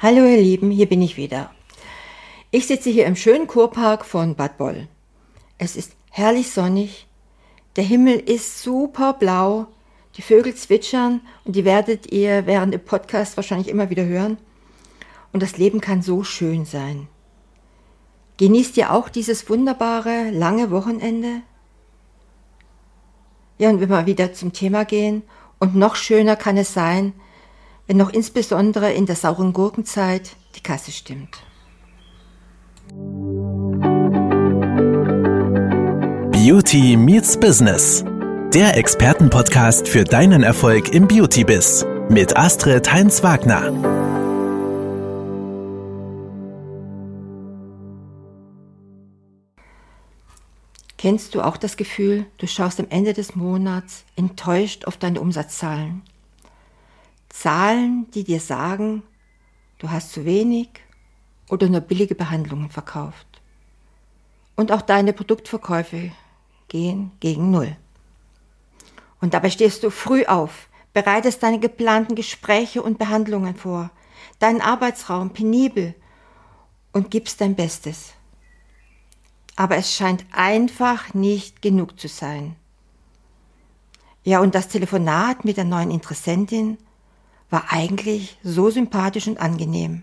Hallo ihr Lieben, hier bin ich wieder. Ich sitze hier im schönen Kurpark von Bad Boll. Es ist herrlich sonnig, der Himmel ist super blau, die Vögel zwitschern und die werdet ihr während dem Podcast wahrscheinlich immer wieder hören. Und das Leben kann so schön sein. Genießt ihr auch dieses wunderbare, lange Wochenende? Ja, und wenn wir wieder zum Thema gehen, und noch schöner kann es sein, wenn noch insbesondere in der sauren Gurkenzeit die Kasse stimmt. Beauty meets Business. Der Expertenpodcast für deinen Erfolg im Beauty-Biss mit Astrid Heinz-Wagner. Kennst du auch das Gefühl, du schaust am Ende des Monats enttäuscht auf deine Umsatzzahlen? Zahlen, die dir sagen, du hast zu wenig oder nur billige Behandlungen verkauft. Und auch deine Produktverkäufe gehen gegen Null. Und dabei stehst du früh auf, bereitest deine geplanten Gespräche und Behandlungen vor, deinen Arbeitsraum penibel und gibst dein Bestes. Aber es scheint einfach nicht genug zu sein. Ja, und das Telefonat mit der neuen Interessentin war eigentlich so sympathisch und angenehm.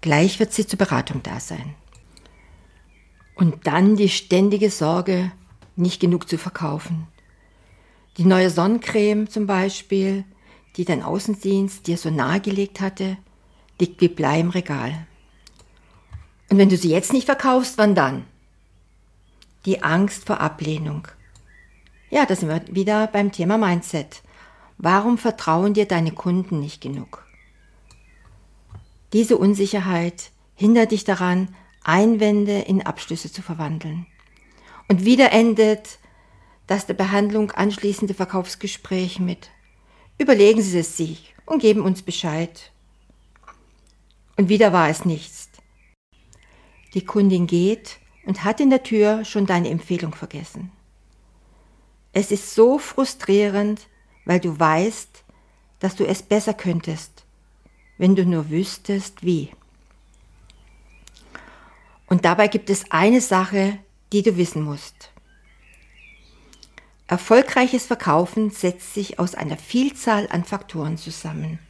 Gleich wird sie zur Beratung da sein. Und dann die ständige Sorge, nicht genug zu verkaufen. Die neue Sonnencreme zum Beispiel, die dein Außendienst dir so nahegelegt hatte, liegt wie Blei im Regal. Und wenn du sie jetzt nicht verkaufst, wann dann? Die Angst vor Ablehnung. Ja, da sind wir wieder beim Thema Mindset. Warum vertrauen dir deine Kunden nicht genug? Diese Unsicherheit hindert dich daran, Einwände in Abschlüsse zu verwandeln. Und wieder endet das der Behandlung anschließende Verkaufsgespräch mit Überlegen Sie es sich und geben uns Bescheid. Und wieder war es nichts. Die Kundin geht und hat in der Tür schon deine Empfehlung vergessen. Es ist so frustrierend, weil du weißt, dass du es besser könntest, wenn du nur wüsstest, wie. Und dabei gibt es eine Sache, die du wissen musst. Erfolgreiches Verkaufen setzt sich aus einer Vielzahl an Faktoren zusammen.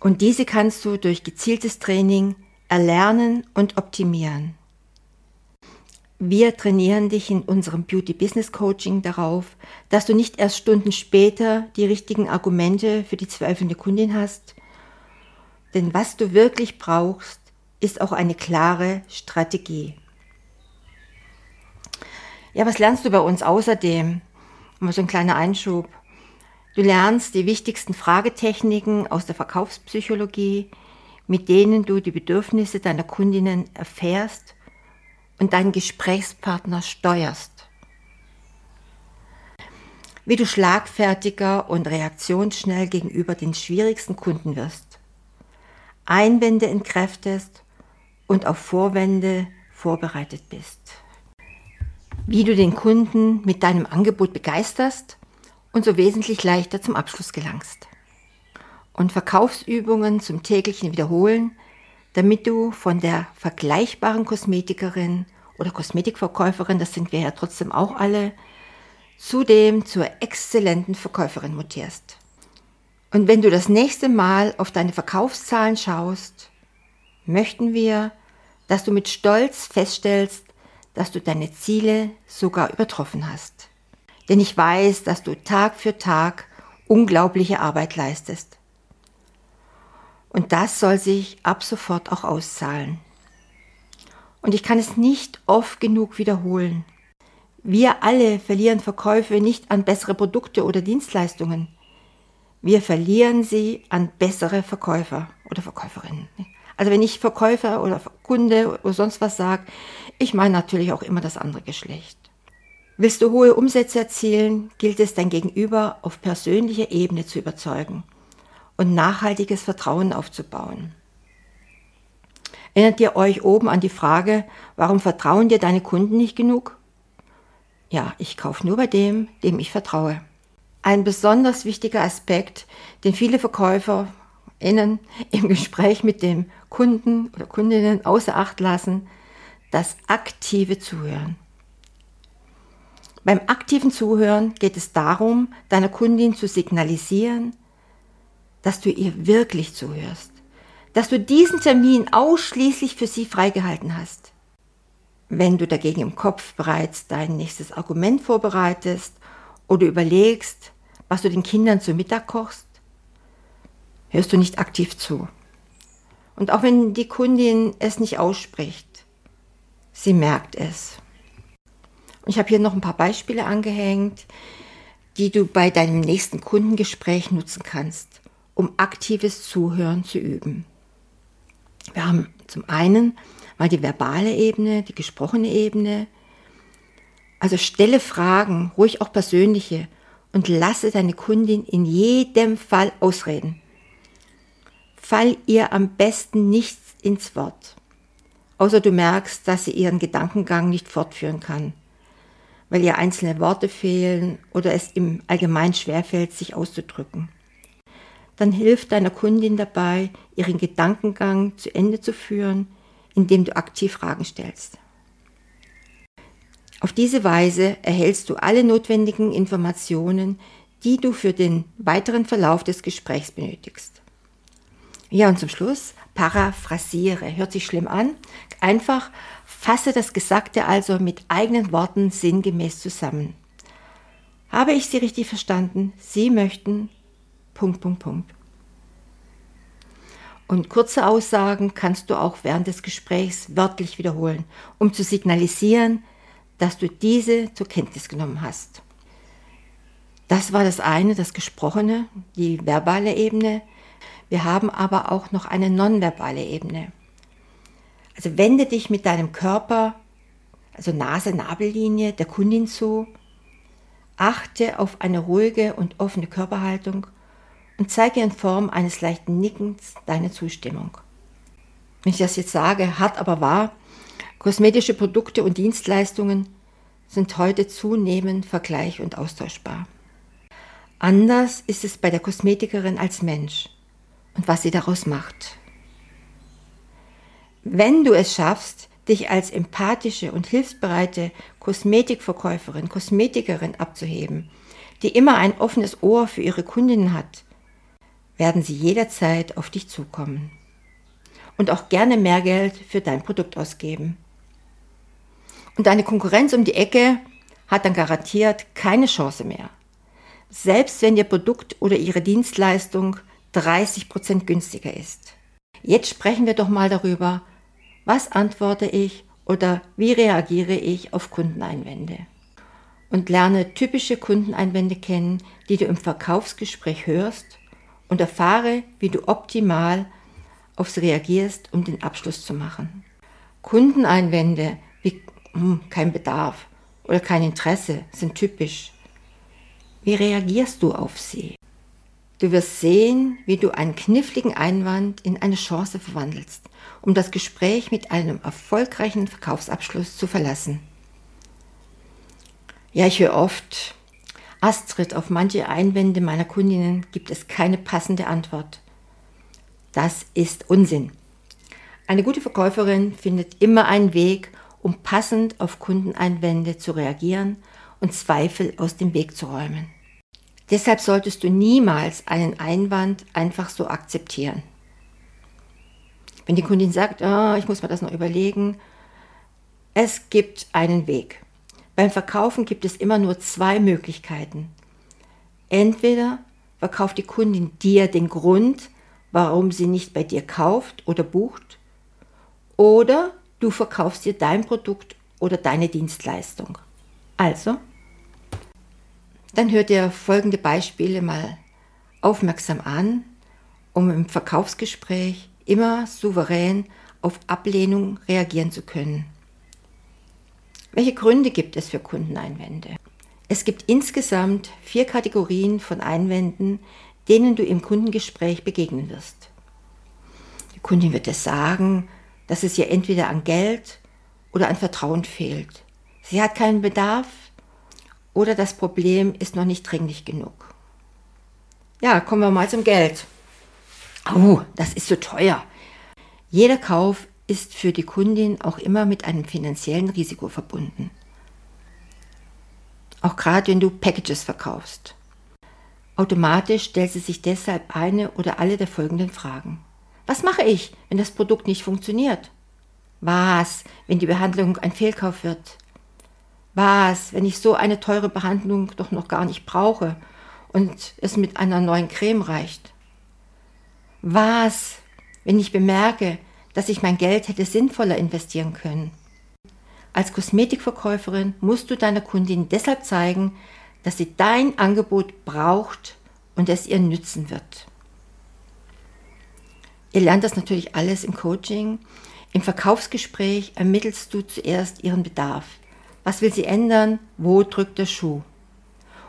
Und diese kannst du durch gezieltes Training erlernen und optimieren. Wir trainieren dich in unserem Beauty Business Coaching darauf, dass du nicht erst Stunden später die richtigen Argumente für die zweifelnde Kundin hast. Denn was du wirklich brauchst, ist auch eine klare Strategie. Ja, was lernst du bei uns außerdem? Mal so ein kleiner Einschub. Du lernst die wichtigsten Fragetechniken aus der Verkaufspsychologie, mit denen du die Bedürfnisse deiner Kundinnen erfährst und deinen Gesprächspartner steuerst. Wie du schlagfertiger und reaktionsschnell gegenüber den schwierigsten Kunden wirst. Einwände entkräftest und auf Vorwände vorbereitet bist. Wie du den Kunden mit deinem Angebot begeisterst und so wesentlich leichter zum Abschluss gelangst. Und Verkaufsübungen zum täglichen Wiederholen damit du von der vergleichbaren Kosmetikerin oder Kosmetikverkäuferin, das sind wir ja trotzdem auch alle, zudem zur exzellenten Verkäuferin mutierst. Und wenn du das nächste Mal auf deine Verkaufszahlen schaust, möchten wir, dass du mit Stolz feststellst, dass du deine Ziele sogar übertroffen hast. Denn ich weiß, dass du Tag für Tag unglaubliche Arbeit leistest. Und das soll sich ab sofort auch auszahlen. Und ich kann es nicht oft genug wiederholen. Wir alle verlieren Verkäufe nicht an bessere Produkte oder Dienstleistungen. Wir verlieren sie an bessere Verkäufer oder Verkäuferinnen. Also wenn ich Verkäufer oder Kunde oder sonst was sage, ich meine natürlich auch immer das andere Geschlecht. Willst du hohe Umsätze erzielen, gilt es dein Gegenüber auf persönlicher Ebene zu überzeugen und nachhaltiges Vertrauen aufzubauen. Erinnert ihr euch oben an die Frage, warum vertrauen dir deine Kunden nicht genug? Ja, ich kaufe nur bei dem, dem ich vertraue. Ein besonders wichtiger Aspekt, den viele VerkäuferInnen im Gespräch mit dem Kunden oder Kundinnen außer Acht lassen, das aktive Zuhören. Beim aktiven Zuhören geht es darum, deiner Kundin zu signalisieren, dass du ihr wirklich zuhörst, dass du diesen Termin ausschließlich für sie freigehalten hast. Wenn du dagegen im Kopf bereits dein nächstes Argument vorbereitest oder überlegst, was du den Kindern zu Mittag kochst, hörst du nicht aktiv zu. Und auch wenn die Kundin es nicht ausspricht, sie merkt es. Und ich habe hier noch ein paar Beispiele angehängt, die du bei deinem nächsten Kundengespräch nutzen kannst, um aktives Zuhören zu üben. Wir haben zum einen mal die verbale Ebene, die gesprochene Ebene. Also stelle Fragen, ruhig auch persönliche, und lasse deine Kundin in jedem Fall ausreden. Fall ihr am besten nichts ins Wort, außer du merkst, dass sie ihren Gedankengang nicht fortführen kann, weil ihr einzelne Worte fehlen oder es im Allgemeinen schwerfällt, sich auszudrücken. Dann hilf deiner Kundin dabei, ihren Gedankengang zu Ende zu führen, indem du aktiv Fragen stellst. Auf diese Weise erhältst du alle notwendigen Informationen, die du für den weiteren Verlauf des Gesprächs benötigst. Ja, und zum Schluss paraphrasiere. Hört sich schlimm an. Einfach fasse das Gesagte also mit eigenen Worten sinngemäß zusammen. Habe ich Sie richtig verstanden? Sie möchten Punkt, Punkt, Punkt. Und kurze Aussagen kannst du auch während des Gesprächs wörtlich wiederholen, um zu signalisieren, dass du diese zur Kenntnis genommen hast. Das war das eine, das Gesprochene, die verbale Ebene. Wir haben aber auch noch eine nonverbale Ebene. Also wende dich mit deinem Körper, also Nase-Nabellinie der Kundin zu, achte auf eine ruhige und offene Körperhaltung und zeige in Form eines leichten Nickens deine Zustimmung. Wenn ich das jetzt sage, hart aber wahr, kosmetische Produkte und Dienstleistungen sind heute zunehmend vergleich- und austauschbar. Anders ist es bei der Kosmetikerin als Mensch und was sie daraus macht. Wenn du es schaffst, dich als empathische und hilfsbereite Kosmetikverkäuferin, Kosmetikerin abzuheben, die immer ein offenes Ohr für ihre Kundinnen hat, werden sie jederzeit auf dich zukommen und auch gerne mehr Geld für dein Produkt ausgeben. Und deine Konkurrenz um die Ecke hat dann garantiert keine Chance mehr. Selbst wenn ihr Produkt oder ihre Dienstleistung 30% günstiger ist. Jetzt sprechen wir doch mal darüber, was antworte ich oder wie reagiere ich auf Kundeneinwände. Und lerne typische Kundeneinwände kennen, die du im Verkaufsgespräch hörst und erfahre, wie du optimal auf sie reagierst, um den Abschluss zu machen. Kundeneinwände wie hm, kein Bedarf oder kein Interesse sind typisch. Wie reagierst du auf sie? Du wirst sehen, wie du einen kniffligen Einwand in eine Chance verwandelst, um das Gespräch mit einem erfolgreichen Verkaufsabschluss zu verlassen. Ja, ich höre oft, Astrid, auf manche Einwände meiner Kundinnen gibt es keine passende Antwort. Das ist Unsinn. Eine gute Verkäuferin findet immer einen Weg, um passend auf Kundeneinwände zu reagieren und Zweifel aus dem Weg zu räumen. Deshalb solltest du niemals einen Einwand einfach so akzeptieren. Wenn die Kundin sagt, oh, ich muss mir das noch überlegen, es gibt einen Weg. Beim Verkaufen gibt es immer nur zwei Möglichkeiten. Entweder verkauft die Kundin dir den Grund, warum sie nicht bei dir kauft oder bucht, oder du verkaufst dir dein Produkt oder deine Dienstleistung. Also, dann hör dir folgende Beispiele mal aufmerksam an, um im Verkaufsgespräch immer souverän auf Ablehnung reagieren zu können. Welche Gründe gibt es für Kundeneinwände? Es gibt insgesamt vier Kategorien von Einwänden, denen du im Kundengespräch begegnen wirst. Die Kundin wird dir sagen, dass es ihr entweder an Geld oder an Vertrauen fehlt. Sie hat keinen Bedarf oder das Problem ist noch nicht dringlich genug. Ja, kommen wir mal zum Geld. Oh, das ist so teuer. Jeder Kauf ist für die Kundin auch immer mit einem finanziellen Risiko verbunden. Auch gerade wenn du Packages verkaufst. Automatisch stellt sie sich deshalb eine oder alle der folgenden Fragen. Was mache ich, wenn das Produkt nicht funktioniert? Was, wenn die Behandlung ein Fehlkauf wird? Was, wenn ich so eine teure Behandlung doch noch gar nicht brauche und es mit einer neuen Creme reicht? Was, wenn ich bemerke, dass ich mein Geld hätte sinnvoller investieren können? Als Kosmetikverkäuferin musst du deiner Kundin deshalb zeigen, dass sie dein Angebot braucht und es ihr nützen wird. Ihr lernt das natürlich alles im Coaching. Im Verkaufsgespräch ermittelst du zuerst ihren Bedarf. Was will sie ändern? Wo drückt der Schuh?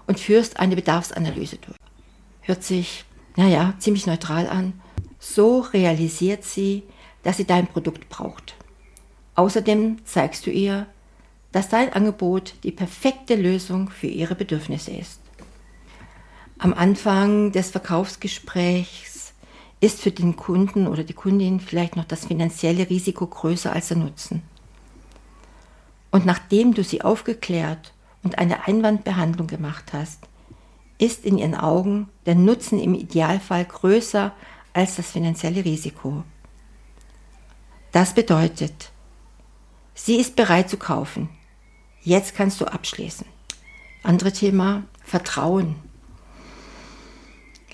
Und führst eine Bedarfsanalyse durch. Hört sich, naja, ziemlich neutral an. So realisiert sie, dass sie dein Produkt braucht. Außerdem zeigst du ihr, dass dein Angebot die perfekte Lösung für ihre Bedürfnisse ist. Am Anfang des Verkaufsgesprächs ist für den Kunden oder die Kundin vielleicht noch das finanzielle Risiko größer als der Nutzen. Und nachdem du sie aufgeklärt und eine Einwandbehandlung gemacht hast, ist in ihren Augen der Nutzen im Idealfall größer als das finanzielle Risiko. Das bedeutet, sie ist bereit zu kaufen. Jetzt kannst du abschließen. Andere Thema, Vertrauen.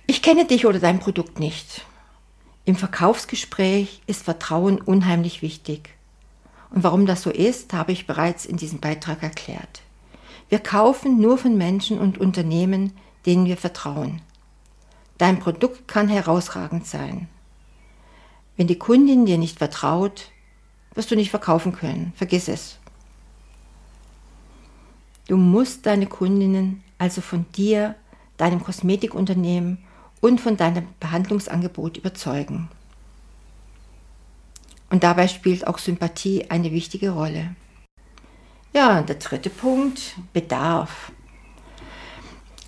Ich kenne dich oder dein Produkt nicht. Im Verkaufsgespräch ist Vertrauen unheimlich wichtig. Und warum das so ist, habe ich bereits in diesem Beitrag erklärt. Wir kaufen nur von Menschen und Unternehmen, denen wir vertrauen. Dein Produkt kann herausragend sein. Wenn die Kundin dir nicht vertraut, wirst du nicht verkaufen können. Vergiss es. Du musst deine Kundinnen also von dir, deinem Kosmetikunternehmen und von deinem Behandlungsangebot überzeugen. Und dabei spielt auch Sympathie eine wichtige Rolle. Ja, und der dritte Punkt, Bedarf.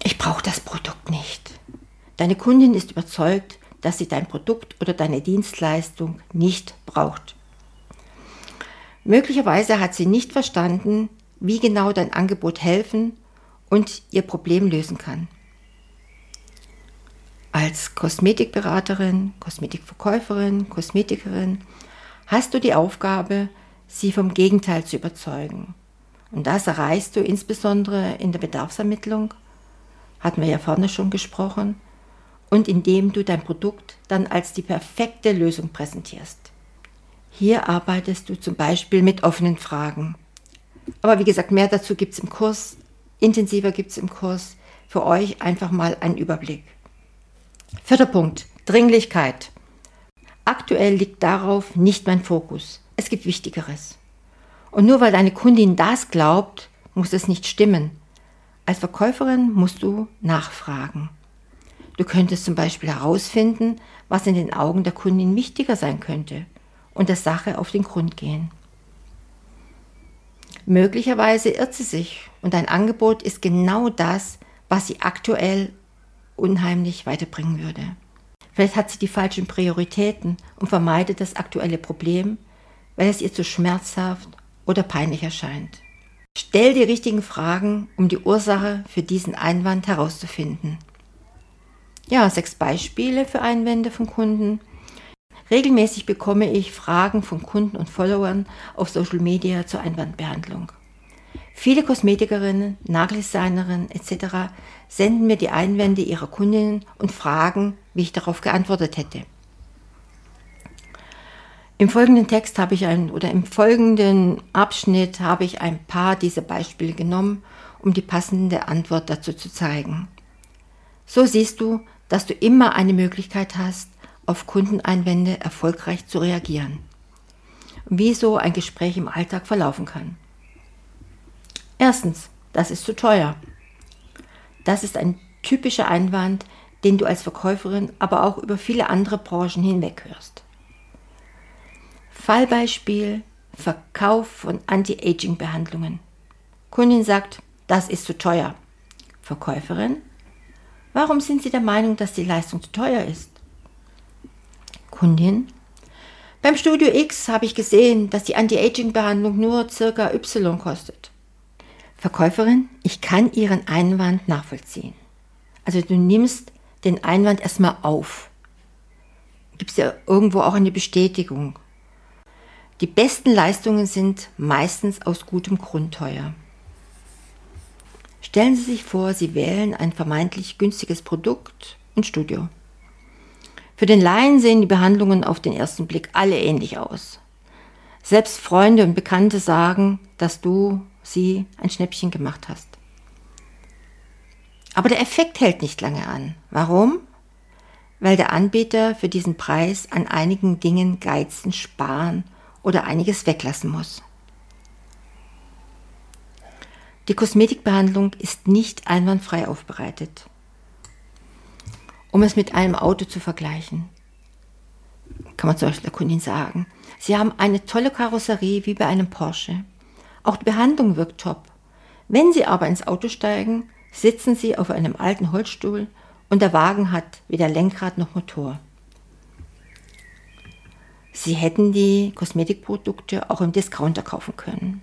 Ich brauche das Produkt nicht. Deine Kundin ist überzeugt, dass sie dein Produkt oder deine Dienstleistung nicht braucht. Möglicherweise hat sie nicht verstanden, wie genau dein Angebot helfen und ihr Problem lösen kann. Als Kosmetikberaterin, Kosmetikverkäuferin, Kosmetikerin hast du die Aufgabe, sie vom Gegenteil zu überzeugen. Und das erreichst du insbesondere in der Bedarfsermittlung, hatten wir ja vorne schon gesprochen, und indem du dein Produkt dann als die perfekte Lösung präsentierst. Hier arbeitest du zum Beispiel mit offenen Fragen. Aber wie gesagt, mehr dazu gibt es im Kurs, intensiver gibt es im Kurs. Für euch einfach mal einen Überblick. Vierter Punkt, Dringlichkeit. Aktuell liegt darauf nicht mein Fokus. Es gibt Wichtigeres. Und nur weil deine Kundin das glaubt, muss es nicht stimmen. Als Verkäuferin musst du nachfragen. Du könntest zum Beispiel herausfinden, was in den Augen der Kundin wichtiger sein könnte und der Sache auf den Grund gehen. Möglicherweise irrt sie sich und dein Angebot ist genau das, was sie aktuell unheimlich weiterbringen würde. Vielleicht hat sie die falschen Prioritäten und vermeidet das aktuelle Problem, weil es ihr zu schmerzhaft oder peinlich erscheint. Stell die richtigen Fragen, um die Ursache für diesen Einwand herauszufinden. Ja, sechs Beispiele für Einwände von Kunden. Regelmäßig bekomme ich Fragen von Kunden und Followern auf Social Media zur Einwandbehandlung. Viele Kosmetikerinnen, Nageldesignerinnen etc. senden mir die Einwände ihrer Kundinnen und fragen, wie ich darauf geantwortet hätte. Im folgenden Text habe ich ein oder im folgenden Abschnitt habe ich ein paar dieser Beispiele genommen, um die passende Antwort dazu zu zeigen. So siehst du, dass du immer eine Möglichkeit hast, auf Kundeneinwände erfolgreich zu reagieren. Wie so ein Gespräch im Alltag verlaufen kann. Erstens, das ist zu teuer. Das ist ein typischer Einwand, den du als Verkäuferin, aber auch über viele andere Branchen hinweg hörst. Fallbeispiel Verkauf von Anti-Aging-Behandlungen. Kundin sagt, das ist zu teuer. Verkäuferin, warum sind Sie der Meinung, dass die Leistung zu teuer ist? Kundin, beim Studio X habe ich gesehen, dass die Anti-Aging-Behandlung nur circa Y kostet. Verkäuferin, ich kann Ihren Einwand nachvollziehen. Also du nimmst den Einwand erstmal auf. Gibst ja irgendwo auch eine Bestätigung. Die besten Leistungen sind meistens aus gutem Grund teuer. Stellen Sie sich vor, Sie wählen ein vermeintlich günstiges Produkt und Studio. Für den Laien sehen die Behandlungen auf den ersten Blick alle ähnlich aus. Selbst Freunde und Bekannte sagen, dass du sie ein Schnäppchen gemacht hast. Aber der Effekt hält nicht lange an. Warum? Weil der Anbieter für diesen Preis an einigen Dingen geizen, sparen oder einiges weglassen muss. Die Kosmetikbehandlung ist nicht einwandfrei aufbereitet um es mit einem Auto zu vergleichen. Kann man zum Beispiel der Kundin sagen. Sie haben eine tolle Karosserie wie bei einem Porsche. Auch die Behandlung wirkt top. Wenn Sie aber ins Auto steigen, sitzen Sie auf einem alten Holzstuhl und der Wagen hat weder Lenkrad noch Motor. Sie hätten die Kosmetikprodukte auch im Discounter kaufen können.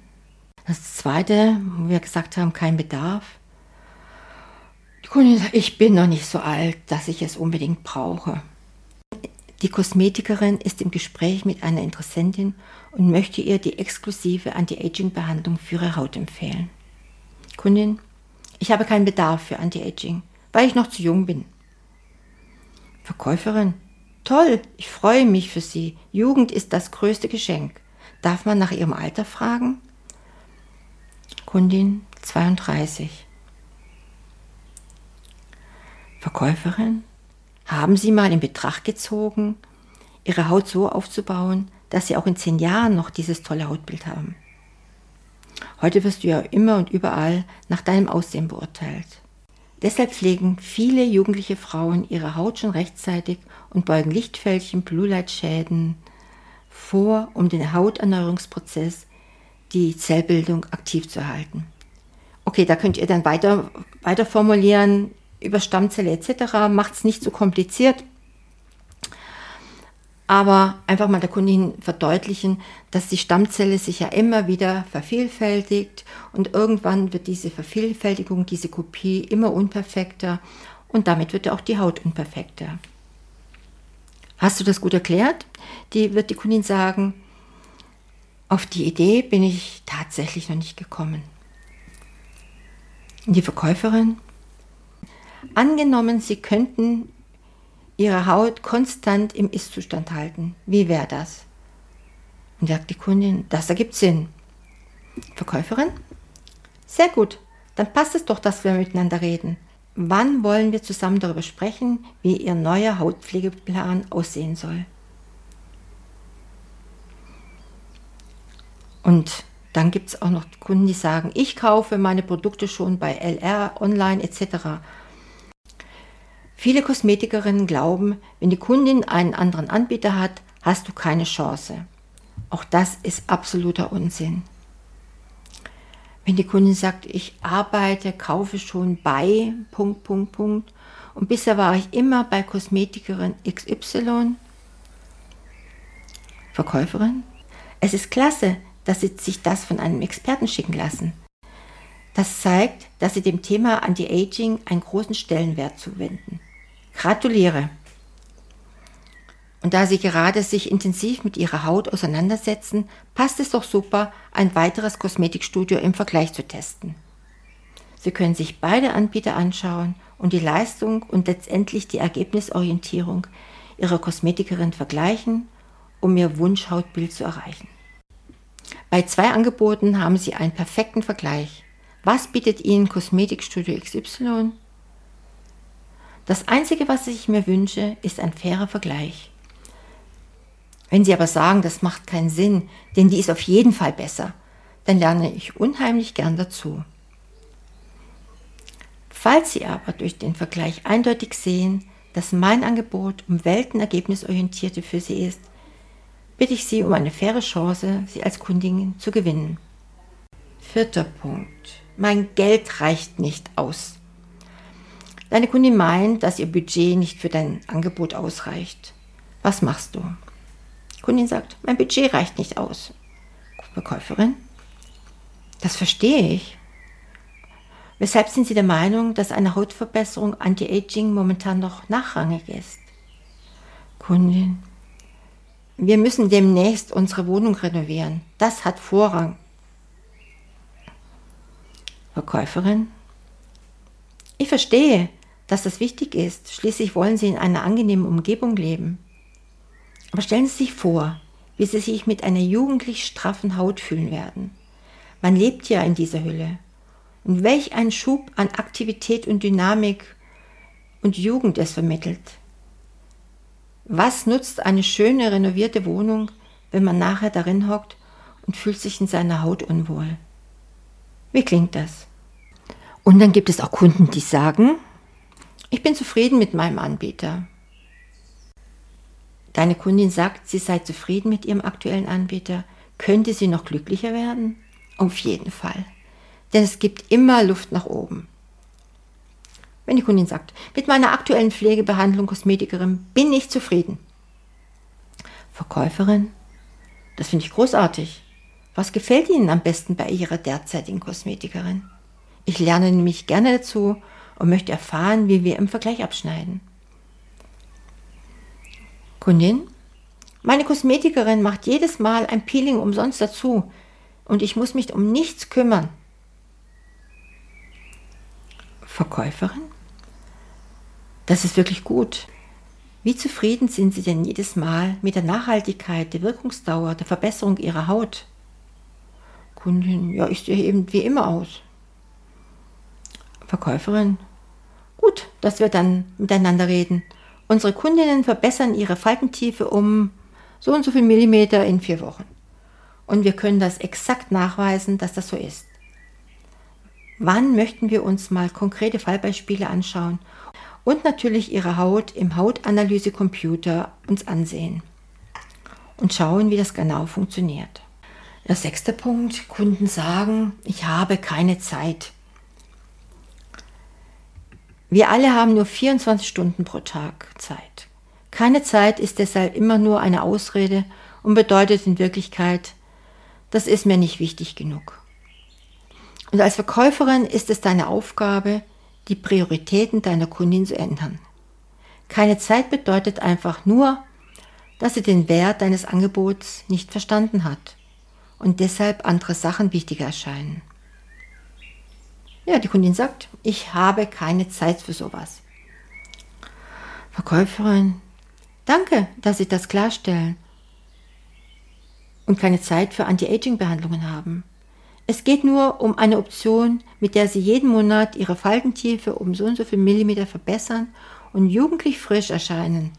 Das zweite, wo wir gesagt haben, kein Bedarf, die Kundin sagt, ich bin noch nicht so alt, dass ich es unbedingt brauche. Die Kosmetikerin ist im Gespräch mit einer Interessentin und möchte ihr die exklusive Anti-Aging-Behandlung für ihre Haut empfehlen. Kundin, ich habe keinen Bedarf für Anti-Aging, weil ich noch zu jung bin. Verkäuferin, toll, ich freue mich für Sie. Jugend ist das größte Geschenk. Darf man nach Ihrem Alter fragen? Kundin 32. Verkäuferin, haben Sie mal in Betracht gezogen, Ihre Haut so aufzubauen, dass Sie auch in zehn Jahren noch dieses tolle Hautbild haben? Heute wirst du ja immer und überall nach deinem Aussehen beurteilt. Deshalb pflegen viele jugendliche Frauen ihre Haut schon rechtzeitig und beugen Lichtfältchen, Blue Light Schäden vor, um den Hauterneuerungsprozess, die Zellbildung aktiv zu erhalten. Okay, da könnt ihr dann weiter, weiter formulieren, über Stammzelle etc. Macht es nicht so kompliziert. Aber einfach mal der Kundin verdeutlichen, dass die Stammzelle sich ja immer wieder vervielfältigt und irgendwann wird diese Vervielfältigung, diese Kopie immer unperfekter und damit wird auch die Haut unperfekter. Hast du das gut erklärt? Die wird die Kundin sagen, auf die Idee bin ich tatsächlich noch nicht gekommen. Die Verkäuferin Angenommen, Sie könnten Ihre Haut konstant im Ist-Zustand halten. Wie wäre das? Und sagt die Kundin, das ergibt Sinn. Verkäuferin? Sehr gut, dann passt es doch, dass wir miteinander reden. Wann wollen wir zusammen darüber sprechen, wie Ihr neuer Hautpflegeplan aussehen soll? Und dann gibt es auch noch Kunden, die sagen, ich kaufe meine Produkte schon bei LR, online etc. Viele Kosmetikerinnen glauben, wenn die Kundin einen anderen Anbieter hat, hast du keine Chance. Auch das ist absoluter Unsinn. Wenn die Kundin sagt, ich arbeite, kaufe schon bei, Punkt, Punkt, Punkt, und bisher war ich immer bei Kosmetikerin XY, Verkäuferin, es ist klasse, dass Sie sich das von einem Experten schicken lassen. Das zeigt, dass Sie dem Thema Anti-Aging einen großen Stellenwert zuwenden. Gratuliere! Und da Sie gerade sich intensiv mit Ihrer Haut auseinandersetzen, passt es doch super, ein weiteres Kosmetikstudio im Vergleich zu testen. Sie können sich beide Anbieter anschauen und die Leistung und letztendlich die Ergebnisorientierung Ihrer Kosmetikerin vergleichen, um Ihr Wunschhautbild zu erreichen. Bei zwei Angeboten haben Sie einen perfekten Vergleich. Was bietet Ihnen Kosmetikstudio XY das Einzige, was ich mir wünsche, ist ein fairer Vergleich. Wenn Sie aber sagen, das macht keinen Sinn, denn die ist auf jeden Fall besser, dann lerne ich unheimlich gern dazu. Falls Sie aber durch den Vergleich eindeutig sehen, dass mein Angebot um Welten ergebnisorientierte für Sie ist, bitte ich Sie um eine faire Chance, Sie als Kundin zu gewinnen. Vierter Punkt. mein Geld reicht nicht aus. Deine Kundin meint, dass ihr Budget nicht für dein Angebot ausreicht. Was machst du? Kundin sagt, mein Budget reicht nicht aus. Verkäuferin, das verstehe ich. Weshalb sind Sie der Meinung, dass eine Hautverbesserung Anti-Aging momentan noch nachrangig ist? Kundin, wir müssen demnächst unsere Wohnung renovieren. Das hat Vorrang. Verkäuferin, ich verstehe, dass das wichtig ist. Schließlich wollen Sie in einer angenehmen Umgebung leben. Aber stellen Sie sich vor, wie Sie sich mit einer jugendlich straffen Haut fühlen werden. Man lebt ja in dieser Hülle. Und welch ein Schub an Aktivität und Dynamik und Jugend es vermittelt. Was nutzt eine schöne renovierte Wohnung, wenn man nachher darin hockt und fühlt sich in seiner Haut unwohl? Wie klingt das? Und dann gibt es auch Kunden, die sagen, ich bin zufrieden mit meinem Anbieter. Deine Kundin sagt, sie sei zufrieden mit ihrem aktuellen Anbieter. Könnte sie noch glücklicher werden? Auf jeden Fall. Denn es gibt immer Luft nach oben. Wenn die Kundin sagt, mit meiner aktuellen Pflegebehandlung Kosmetikerin bin ich zufrieden. Verkäuferin, das finde ich großartig. Was gefällt Ihnen am besten bei Ihrer derzeitigen Kosmetikerin? Ich lerne nämlich gerne dazu und möchte erfahren, wie wir im Vergleich abschneiden. Kundin, meine Kosmetikerin macht jedes Mal ein Peeling umsonst dazu und ich muss mich um nichts kümmern. Verkäuferin, das ist wirklich gut. Wie zufrieden sind Sie denn jedes Mal mit der Nachhaltigkeit, der Wirkungsdauer, der Verbesserung Ihrer Haut? Kundin, ja, ich sehe eben wie immer aus. Verkäuferin, gut, dass wir dann miteinander reden. Unsere Kundinnen verbessern ihre Faltentiefe um so und so viel Millimeter in vier Wochen. Und wir können das exakt nachweisen, dass das so ist. Wann möchten wir uns mal konkrete Fallbeispiele anschauen und natürlich ihre Haut im Hautanalysecomputer uns ansehen und schauen, wie das genau funktioniert. Der sechste Punkt, Kunden sagen, ich habe keine Zeit. Wir alle haben nur 24 Stunden pro Tag Zeit. Keine Zeit ist deshalb immer nur eine Ausrede und bedeutet in Wirklichkeit, das ist mir nicht wichtig genug. Und als Verkäuferin ist es deine Aufgabe, die Prioritäten deiner Kundin zu ändern. Keine Zeit bedeutet einfach nur, dass sie den Wert deines Angebots nicht verstanden hat und deshalb andere Sachen wichtiger erscheinen. Ja, die Kundin sagt, ich habe keine Zeit für sowas. Verkäuferin, danke, dass Sie das klarstellen und keine Zeit für Anti-Aging-Behandlungen haben. Es geht nur um eine Option, mit der Sie jeden Monat Ihre Faltentiefe um so und so viel Millimeter verbessern und jugendlich frisch erscheinen.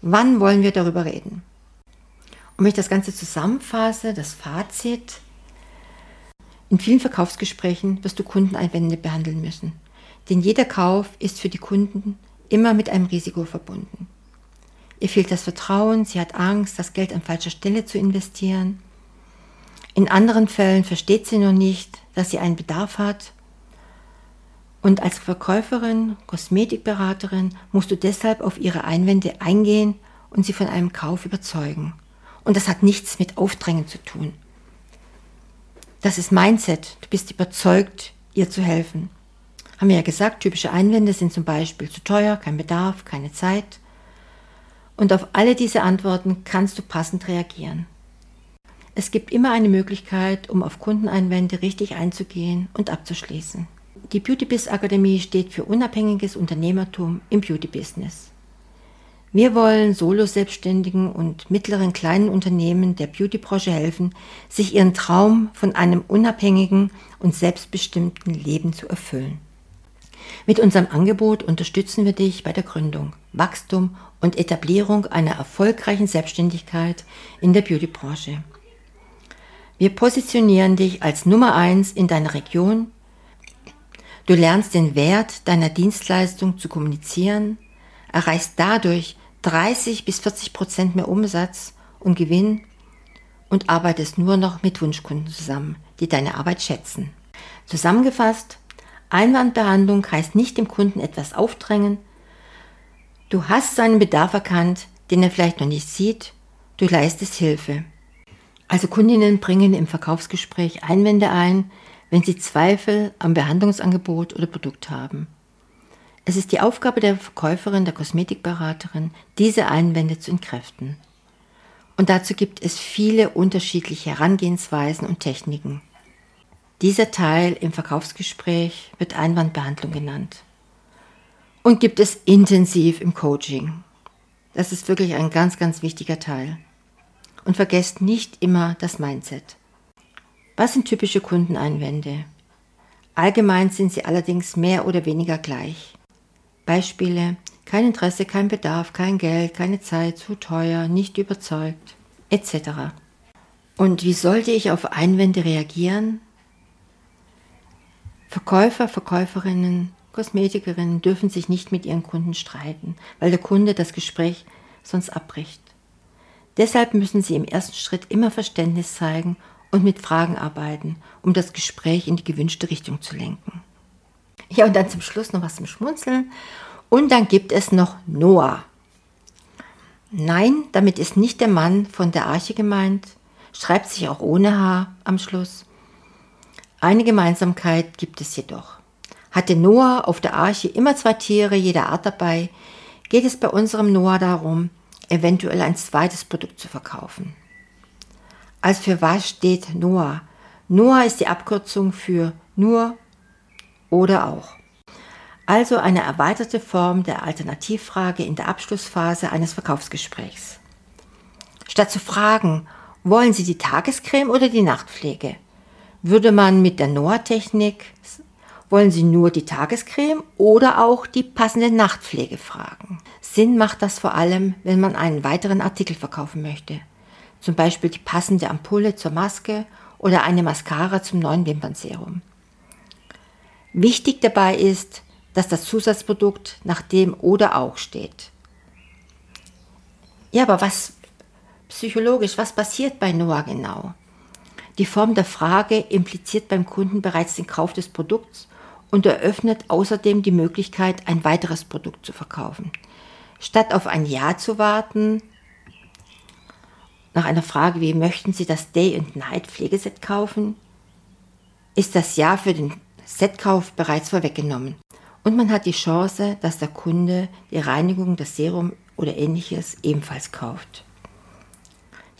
Wann wollen wir darüber reden? Und wenn ich das Ganze zusammenfasse, das Fazit, in vielen Verkaufsgesprächen wirst du Kundeneinwände behandeln müssen, denn jeder Kauf ist für die Kunden immer mit einem Risiko verbunden. Ihr fehlt das Vertrauen, sie hat Angst, das Geld an falscher Stelle zu investieren. In anderen Fällen versteht sie noch nicht, dass sie einen Bedarf hat. Und als Verkäuferin, Kosmetikberaterin musst du deshalb auf ihre Einwände eingehen und sie von einem Kauf überzeugen. Und das hat nichts mit Aufdrängen zu tun. Das ist Mindset. Du bist überzeugt, ihr zu helfen. Haben wir ja gesagt, typische Einwände sind zum Beispiel zu teuer, kein Bedarf, keine Zeit. Und auf alle diese Antworten kannst du passend reagieren. Es gibt immer eine Möglichkeit, um auf Kundeneinwände richtig einzugehen und abzuschließen. Die Beauty Biz Akademie steht für unabhängiges Unternehmertum im Beauty Business. Wir wollen Solo-Selbstständigen und mittleren kleinen Unternehmen der Beautybranche helfen, sich ihren Traum von einem unabhängigen und selbstbestimmten Leben zu erfüllen. Mit unserem Angebot unterstützen wir dich bei der Gründung, Wachstum und Etablierung einer erfolgreichen Selbstständigkeit in der Beautybranche. Wir positionieren dich als Nummer eins in deiner Region. Du lernst den Wert deiner Dienstleistung zu kommunizieren, erreichst dadurch 30 bis 40 Prozent mehr Umsatz und Gewinn und arbeitest nur noch mit Wunschkunden zusammen, die deine Arbeit schätzen. Zusammengefasst, Einwandbehandlung heißt nicht dem Kunden etwas aufdrängen. Du hast seinen Bedarf erkannt, den er vielleicht noch nicht sieht. Du leistest Hilfe. Also Kundinnen bringen im Verkaufsgespräch Einwände ein, wenn sie Zweifel am Behandlungsangebot oder Produkt haben. Es ist die Aufgabe der Verkäuferin, der Kosmetikberaterin, diese Einwände zu entkräften. Und dazu gibt es viele unterschiedliche Herangehensweisen und Techniken. Dieser Teil im Verkaufsgespräch wird Einwandbehandlung genannt und gibt es intensiv im Coaching. Das ist wirklich ein ganz, ganz wichtiger Teil. Und vergesst nicht immer das Mindset. Was sind typische Kundeneinwände? Allgemein sind sie allerdings mehr oder weniger gleich. Beispiele kein Interesse, kein Bedarf, kein Geld, keine Zeit, zu teuer, nicht überzeugt, etc. Und wie sollte ich auf Einwände reagieren? Verkäufer, Verkäuferinnen, Kosmetikerinnen dürfen sich nicht mit ihren Kunden streiten, weil der Kunde das Gespräch sonst abbricht. Deshalb müssen sie im ersten Schritt immer Verständnis zeigen und mit Fragen arbeiten, um das Gespräch in die gewünschte Richtung zu lenken. Ja, und dann zum Schluss noch was zum Schmunzeln. Und dann gibt es noch Noah. Nein, damit ist nicht der Mann von der Arche gemeint, schreibt sich auch ohne H am Schluss. Eine Gemeinsamkeit gibt es jedoch. Hatte Noah auf der Arche immer zwei Tiere jeder Art dabei, geht es bei unserem Noah darum, eventuell ein zweites Produkt zu verkaufen. Als für was steht Noah? Noah ist die Abkürzung für nur oder auch. Also eine erweiterte Form der Alternativfrage in der Abschlussphase eines Verkaufsgesprächs. Statt zu fragen, wollen Sie die Tagescreme oder die Nachtpflege, würde man mit der Noah-Technik, wollen Sie nur die Tagescreme oder auch die passende Nachtpflege fragen? Sinn macht das vor allem, wenn man einen weiteren Artikel verkaufen möchte. Zum Beispiel die passende Ampulle zur Maske oder eine Mascara zum neuen Wimpernserum. Wichtig dabei ist, dass das Zusatzprodukt nach dem oder auch steht. Ja, aber was psychologisch, was passiert bei Noah genau? Die Form der Frage impliziert beim Kunden bereits den Kauf des Produkts und eröffnet außerdem die Möglichkeit, ein weiteres Produkt zu verkaufen. Statt auf ein Ja zu warten, nach einer Frage wie möchten Sie das Day and Night Pflegeset kaufen, ist das Ja für den Setkauf bereits vorweggenommen. Und man hat die Chance, dass der Kunde die Reinigung, das Serum oder ähnliches ebenfalls kauft.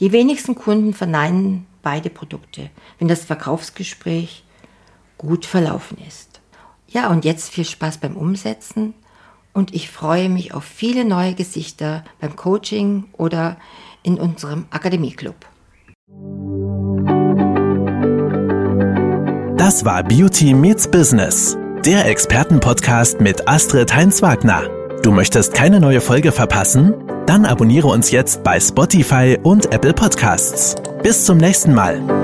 Die wenigsten Kunden verneinen beide Produkte, wenn das Verkaufsgespräch gut verlaufen ist. Ja, und jetzt viel Spaß beim Umsetzen und ich freue mich auf viele neue Gesichter beim Coaching oder in unserem Akademieclub. Das war Beauty Meets Business, der Expertenpodcast mit Astrid Heinz-Wagner. Du möchtest keine neue Folge verpassen? Dann abonniere uns jetzt bei Spotify und Apple Podcasts. Bis zum nächsten Mal.